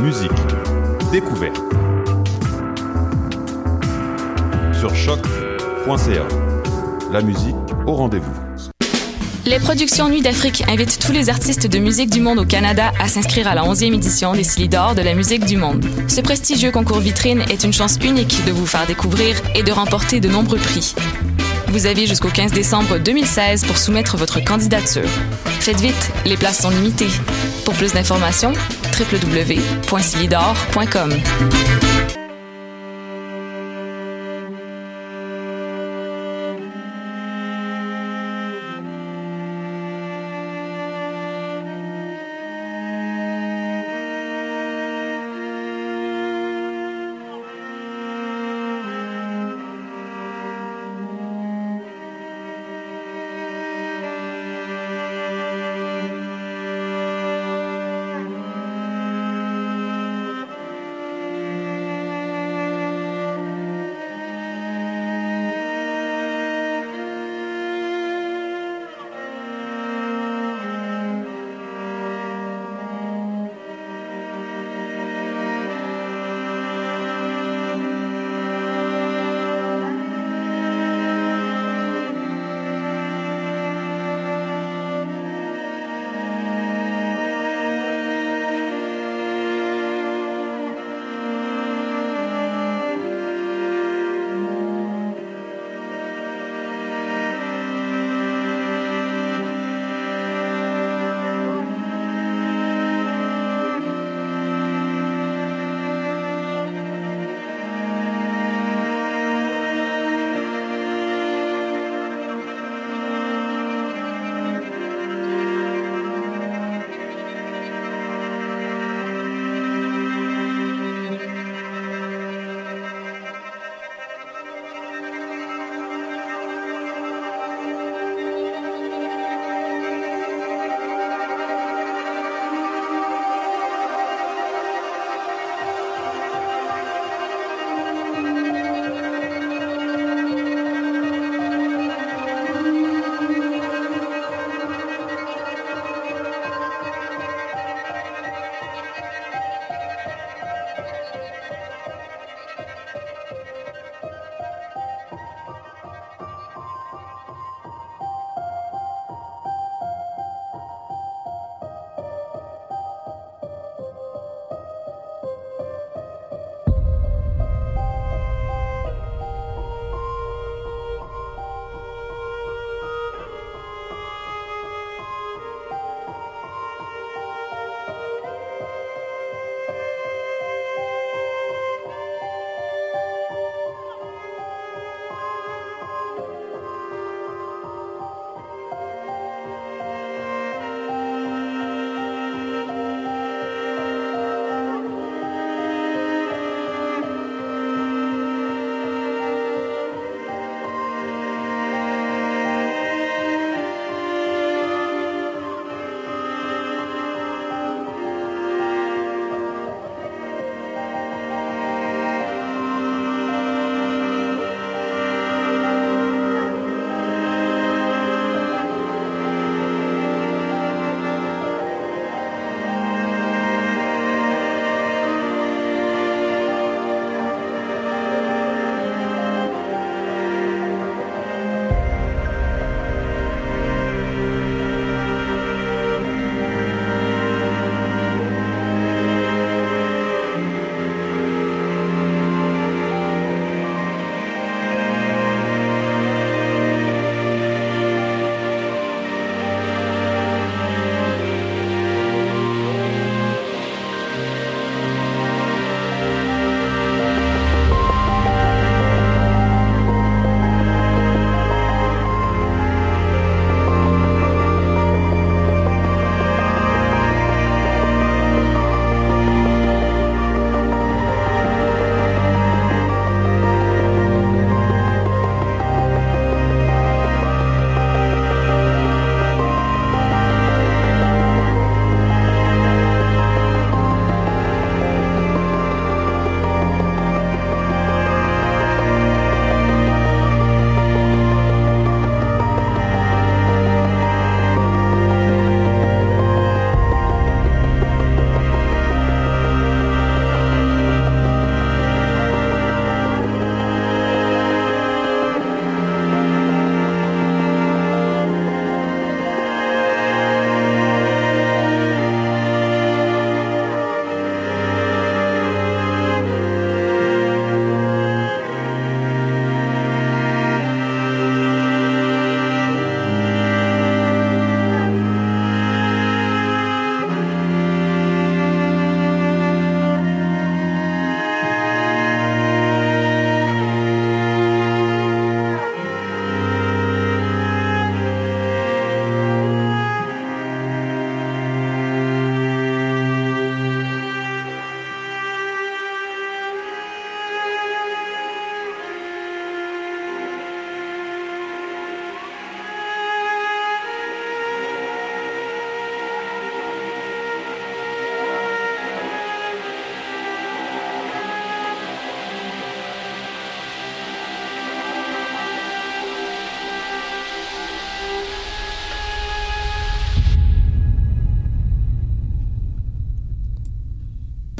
musique, découverte. Sur choc.ca. La musique au rendez-vous. Les productions Nuit d'Afrique invitent tous les artistes de musique du monde au Canada à s'inscrire à la 11e édition des Silidor de la musique du monde. Ce prestigieux concours vitrine est une chance unique de vous faire découvrir et de remporter de nombreux prix. Vous avez jusqu'au 15 décembre 2016 pour soumettre votre candidature. Faites vite, les places sont limitées. Pour plus d'informations, www.silidor.com.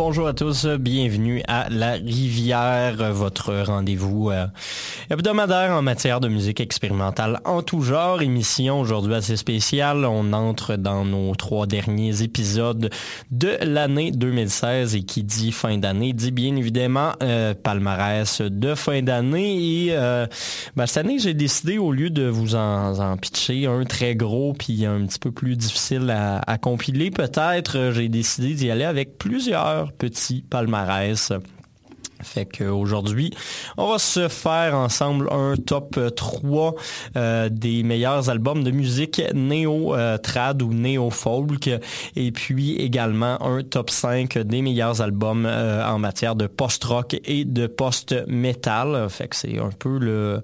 bonjour à tous, bienvenue à La Rivière, votre rendez-vous euh, hebdomadaire en matière de musique expérimentale en tout genre. Émission aujourd'hui assez spéciale, on entre dans nos trois derniers épisodes de l'année 2016 et qui dit fin d'année dit bien évidemment euh, palmarès de fin d'année et euh, ben, cette année j'ai décidé au lieu de vous en, pitcher un très gros puis un petit peu plus difficile à, à compiler peut-être, j'ai décidé d'y aller avec plusieurs petits palmarès. Fait qu'aujourd'hui, on va se faire ensemble un top 3 euh, des meilleurs albums de musique néo-trad ou néo-folk et puis également un top 5 des meilleurs albums euh, en matière de post-rock et de post-metal. Fait que c'est un peu le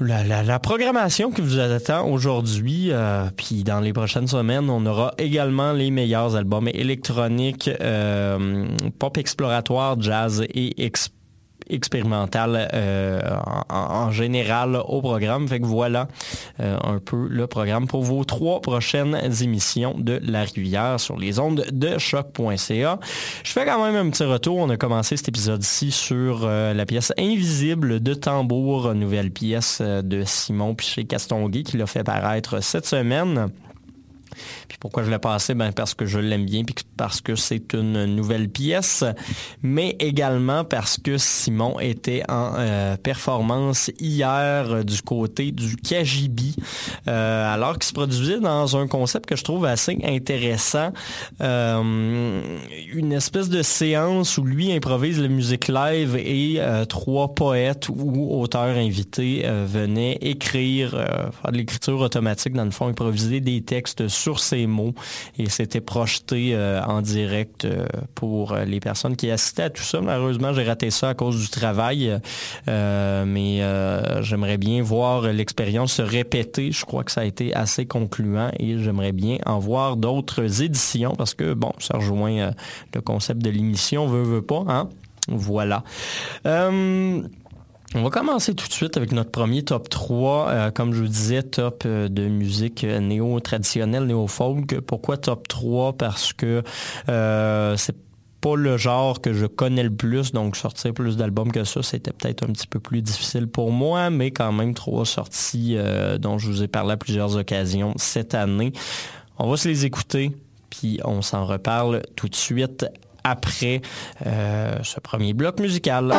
la, programmation qui vous attend aujourd'hui, euh, puis dans les prochaines semaines, on aura également les meilleurs albums électroniques, euh, pop exploratoire, jazz et expérimental expérimental euh, en, général au programme. Fait que voilà euh, un peu le programme pour vos trois prochaines émissions de La Rivière sur les ondes de choc.ca. Je fais quand même un petit retour. On a commencé cet épisode-ci sur euh, la pièce Invisible de Tambour, nouvelle pièce de Simon Piché-Castonguay qui l'a fait paraître cette semaine. Puis pourquoi je l'ai passé? Ben Parce que je l'aime bien, puis parce que c'est une nouvelle pièce, mais également parce que Simon était en euh, performance hier du côté du Kajibi, euh, alors qu'il se produisait dans un concept que je trouve assez intéressant, euh, une espèce de séance où lui improvise la musique live et trois poètes ou auteurs invités venaient écrire, faire de l'écriture automatique, dans le fond, improviser des textes sur ces mots et c'était projeté euh, en direct euh, pour euh, les personnes qui assistaient à tout ça. Malheureusement, j'ai raté ça à cause du travail, mais j'aimerais bien voir l'expérience se répéter. Je crois que ça a été assez concluant et j'aimerais bien en voir d'autres éditions parce que, bon, ça rejoint le concept de l'émission, veut, veut pas, hein? Voilà. On va commencer tout de suite avec notre premier top 3. Euh, comme je vous disais, top euh, de musique néo-traditionnelle, néo-folk. Pourquoi top 3? Parce que euh, c'est pas le genre que je connais le plus, donc sortir plus d'albums que ça, c'était peut-être un petit peu plus difficile pour moi, mais quand même trois sorties dont je vous ai parlé à plusieurs occasions cette année. On va se les écouter, puis on s'en reparle tout de suite après ce premier bloc musical.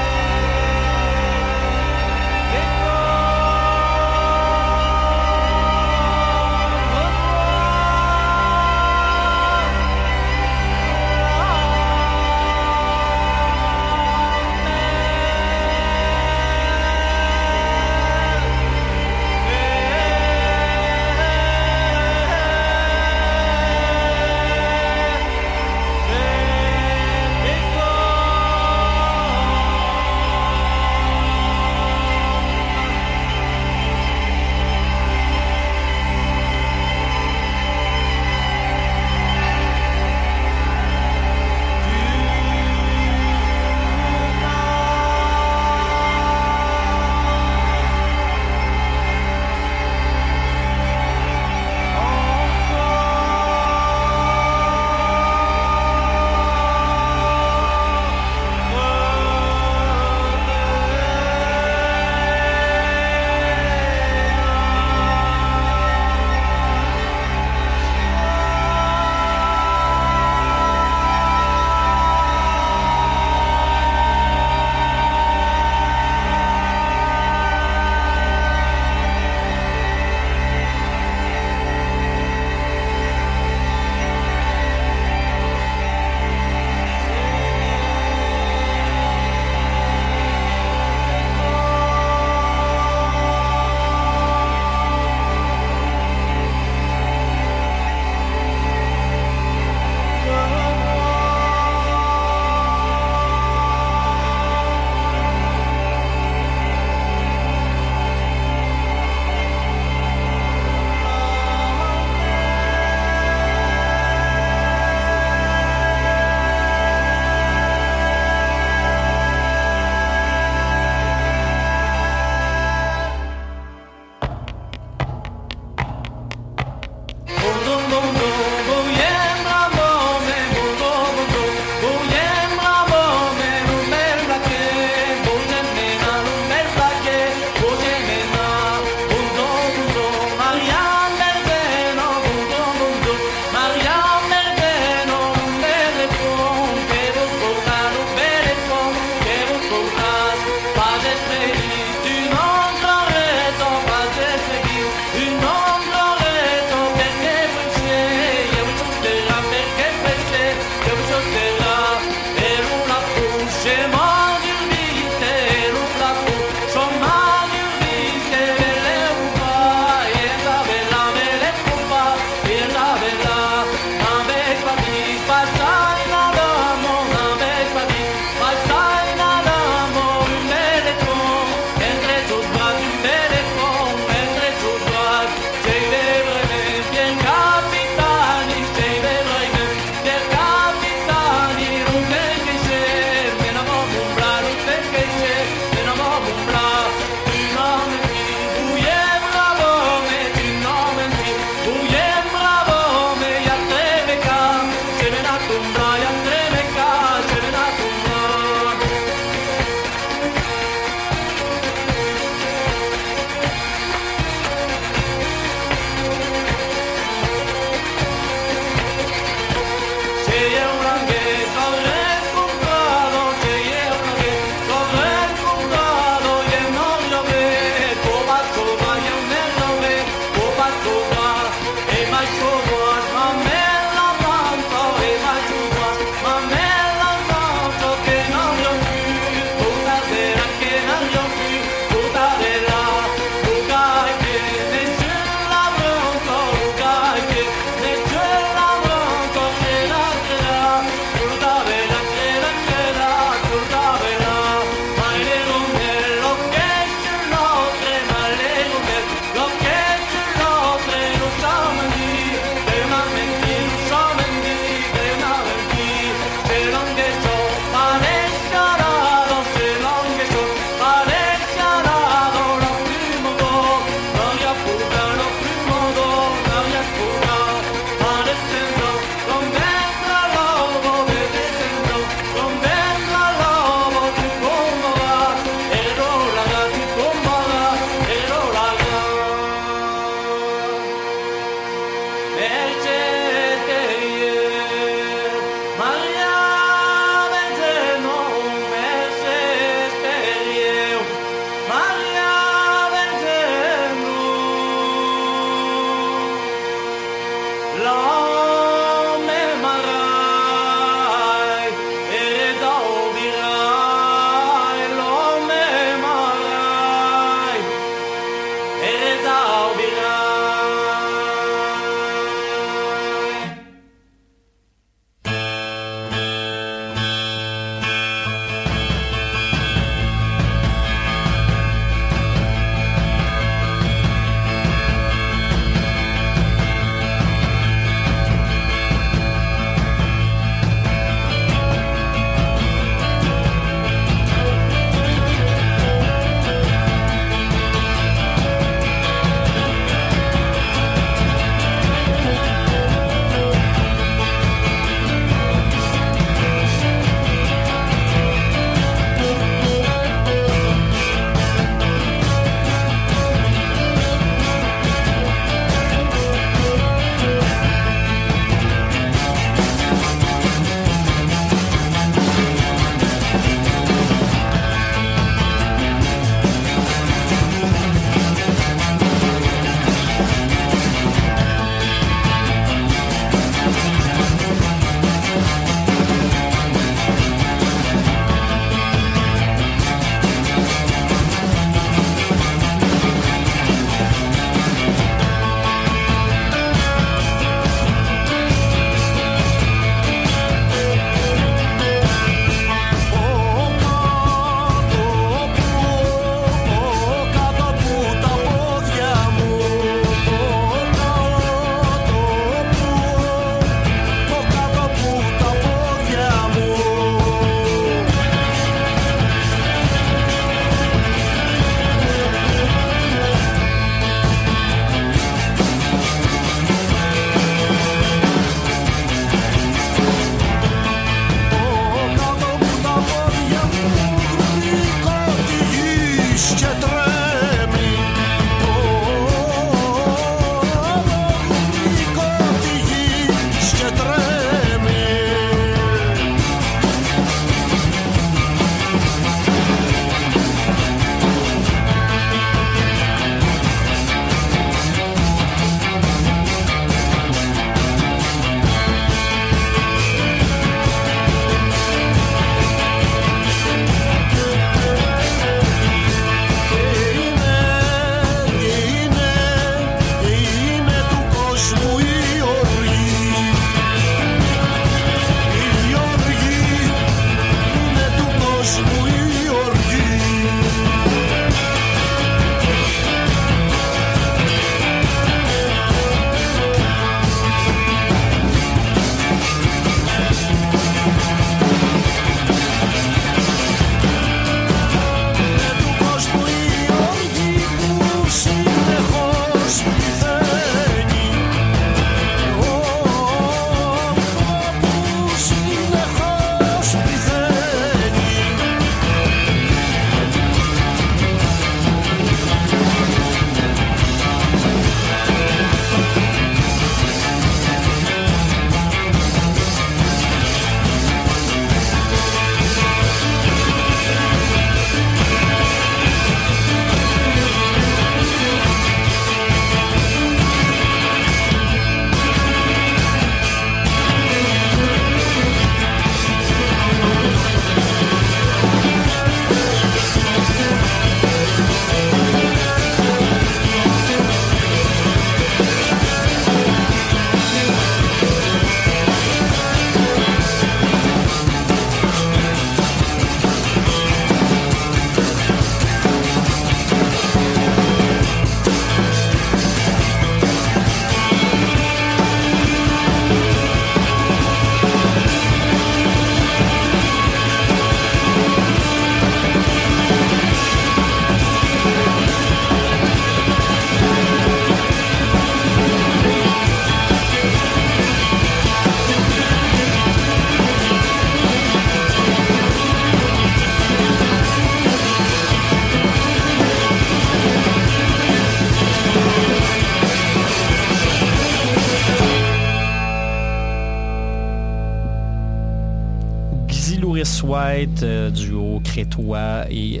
White, duo crétois et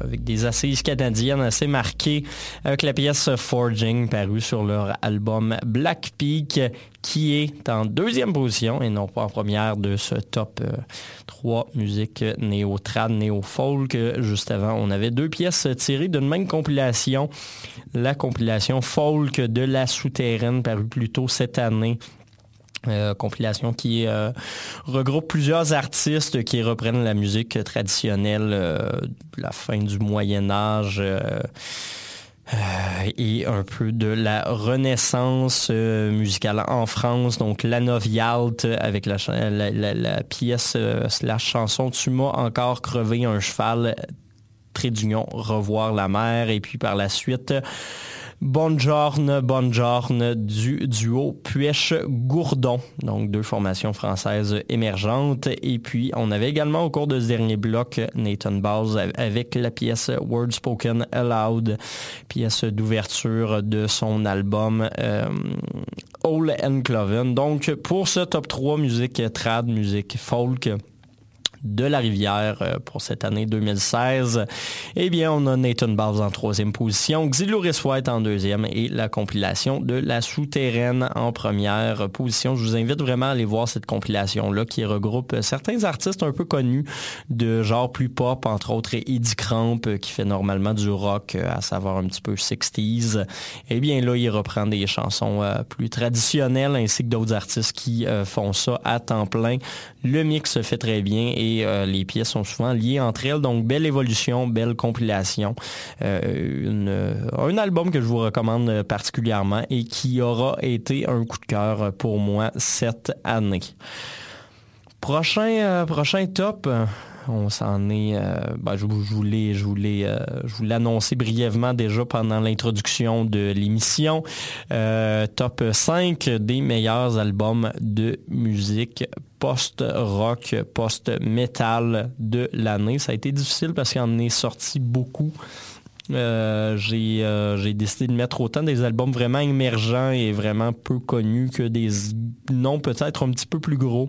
avec des assises canadiennes assez marquées, avec la pièce Forging parue sur leur album Black Peak qui est en deuxième position et non pas en première de ce top 3 musique néo-trad, néo-folk. Juste avant, on avait deux pièces tirées d'une même compilation, la compilation folk de la souterraine parue plus tôt cette année. Euh, compilation qui euh, regroupe plusieurs artistes qui reprennent la musique traditionnelle euh, de la fin du Moyen Âge et un peu de la renaissance musicale en France. Donc la Novialt avec la, la pièce, la chanson Tu m'as encore crevé un cheval, trait d'union, revoir la mer. Et puis par la suite, Bonjourne, Bonjourne du duo Puech-Gourdon, donc deux formations françaises émergentes. Et puis, on avait également au cours de ce dernier bloc Nathan Bowles avec la pièce Word Spoken Aloud, pièce d'ouverture de son album euh, All and Cloven. Donc, pour ce top 3 musique trad, musique folk, de la Rivière euh, pour cette année 2016. Eh bien, on a Nathan Bowles en troisième position, Xilouris White en deuxième et la compilation de La Souterraine en première position. Je vous invite vraiment à aller voir cette compilation-là qui regroupe certains artistes un peu connus de genre plus pop, entre autres Eddie Cramp qui fait normalement du rock à savoir un petit peu 60s. Eh bien là, il reprend des chansons euh, plus traditionnelles ainsi que d'autres artistes qui euh, font ça à temps plein. Le mix se fait très bien et euh, les pièces sont souvent liées entre elles. Donc, belle évolution, belle compilation. Euh, un album que je vous recommande particulièrement et qui aura été un coup de cœur pour moi cette année. Prochain, euh, prochain top, on s'en est. Ben, je, voulais, je voulais, je voulais annoncer brièvement déjà pendant l'introduction de l'émission. top 5 des meilleurs albums de musique post-rock, post-metal de l'année. Ça a été difficile parce qu'il en est sorti beaucoup. Euh, euh, j'ai décidé de mettre autant des albums vraiment émergents et vraiment peu connus que des noms peut-être un petit peu plus gros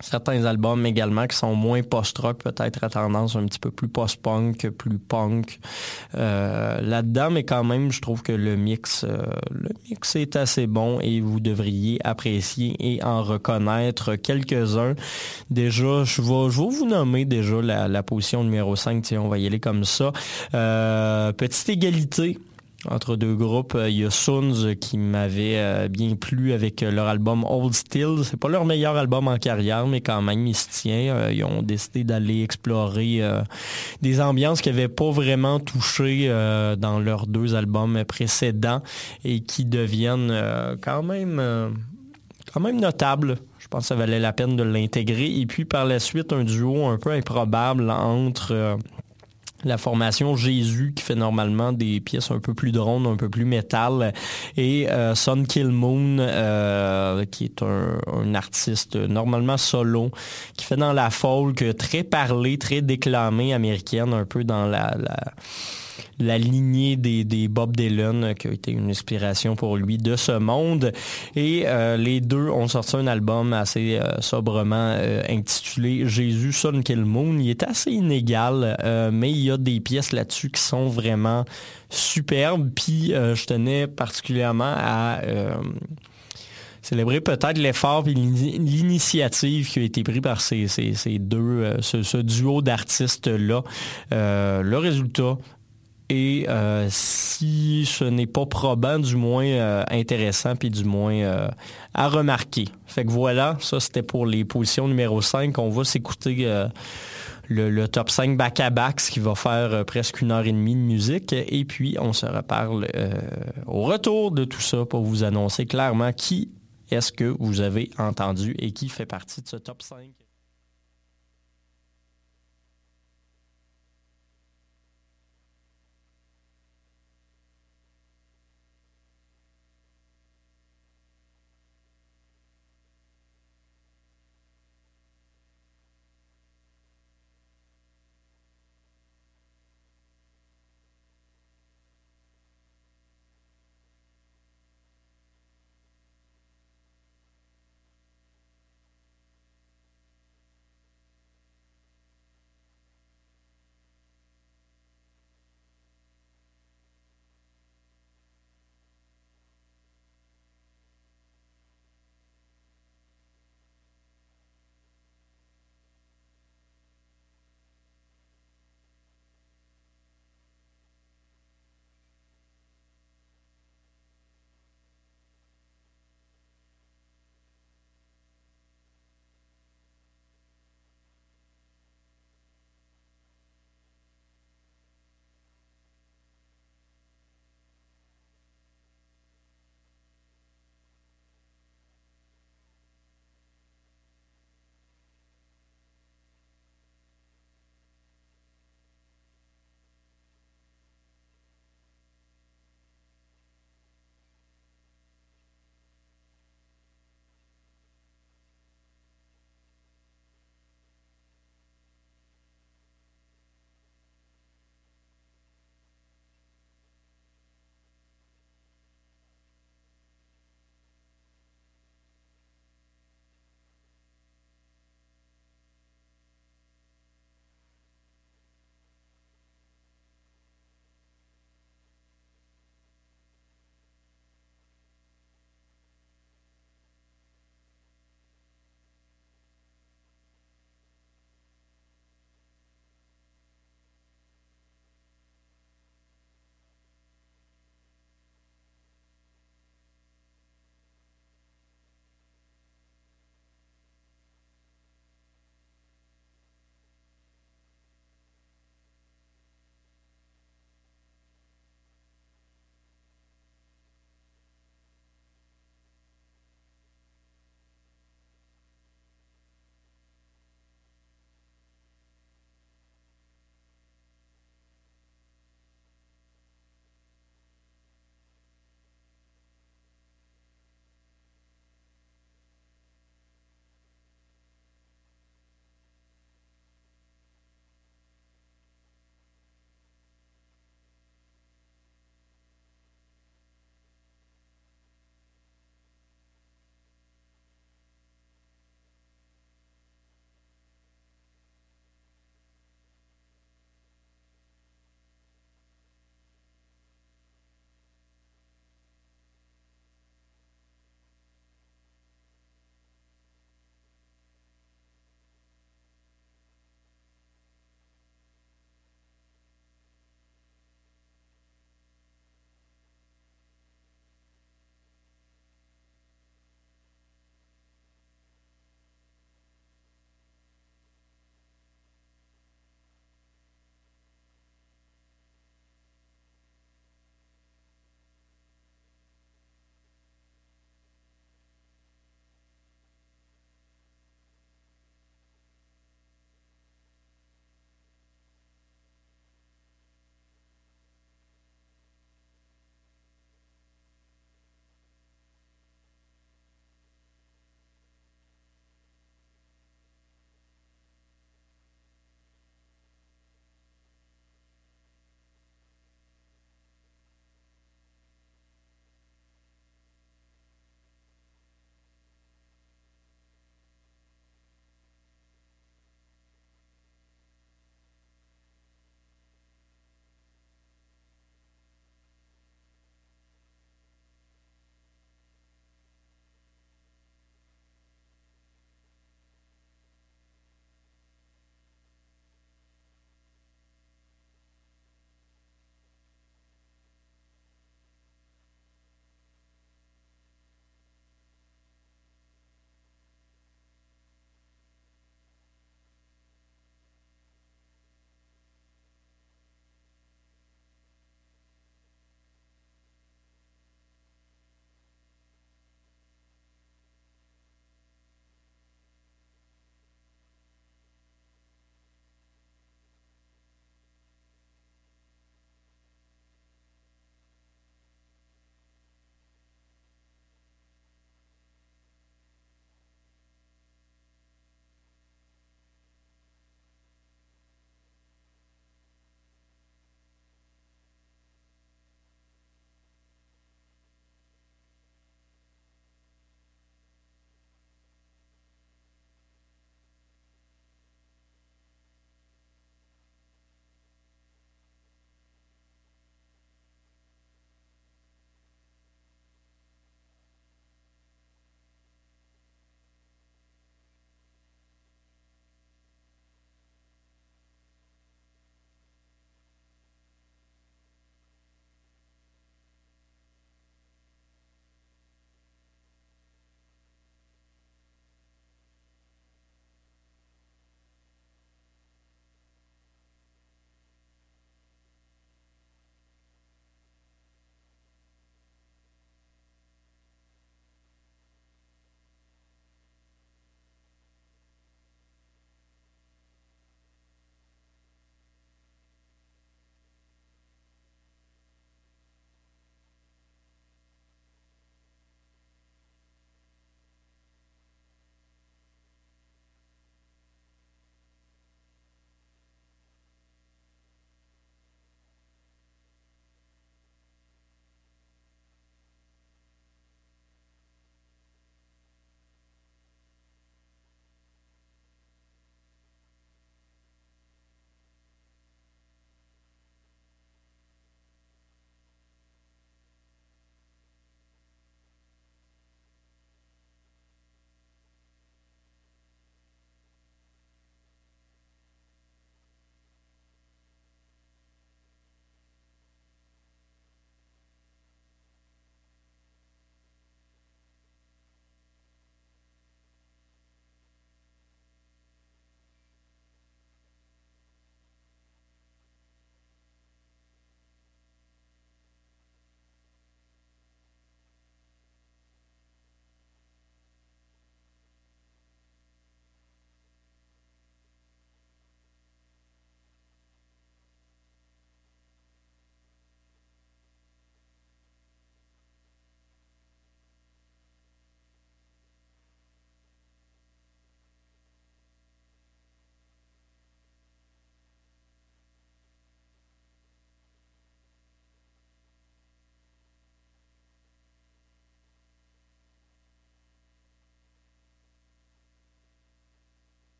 certains albums également qui sont moins post-rock, peut-être à tendance un petit peu plus post-punk, plus punk. Euh, là-dedans, mais quand même, je trouve que le mix, euh, le mix est assez bon et vous devriez apprécier et en reconnaître quelques-uns. Déjà, je vais, je vais vous nommer déjà la, position numéro 5, on va y aller comme ça. Euh, petite égalité entre deux groupes. Euh, il y a Soons qui m'avait euh, bien plu avec euh, leur album Old Still. C'est pas leur meilleur album en carrière, mais quand même, il se tient. Ils ont décidé d'aller explorer des ambiances qui n'avaient pas vraiment touché dans leurs deux albums précédents et qui deviennent quand même quand même notables. Je pense que ça valait la peine de l'intégrer. Et puis par la suite, un duo un peu improbable entre la formation Jésus qui fait normalement des pièces un peu plus drones, un peu plus métal, et euh, Sun Kill Moon euh, qui est un, artiste normalement solo qui fait dans la folk très parlée, très déclamée américaine, un peu dans la lignée des, des, Bob Dylan, qui a été une inspiration pour lui de ce monde. Et euh, les deux ont sorti un album assez euh, sobrement euh, intitulé Jésus Son Kill Moon. Il est assez inégal, mais il y a des pièces là-dessus qui sont vraiment superbes. Puis je tenais particulièrement à célébrer peut-être l'effort et l'initiative qui a été pris par ces, ces, deux, ce, ce, duo d'artistes-là. le résultat, et euh, si ce n'est pas probant, du moins euh, intéressant, puis du moins euh, à remarquer. Fait que voilà, ça c'était pour les positions numéro 5. On va s'écouter le, top 5 back-à-back, ce qui va faire presque une heure et demie de musique. Et puis on se reparle au retour de tout ça pour vous annoncer clairement qui est-ce que vous avez entendu et qui fait partie de ce top 5.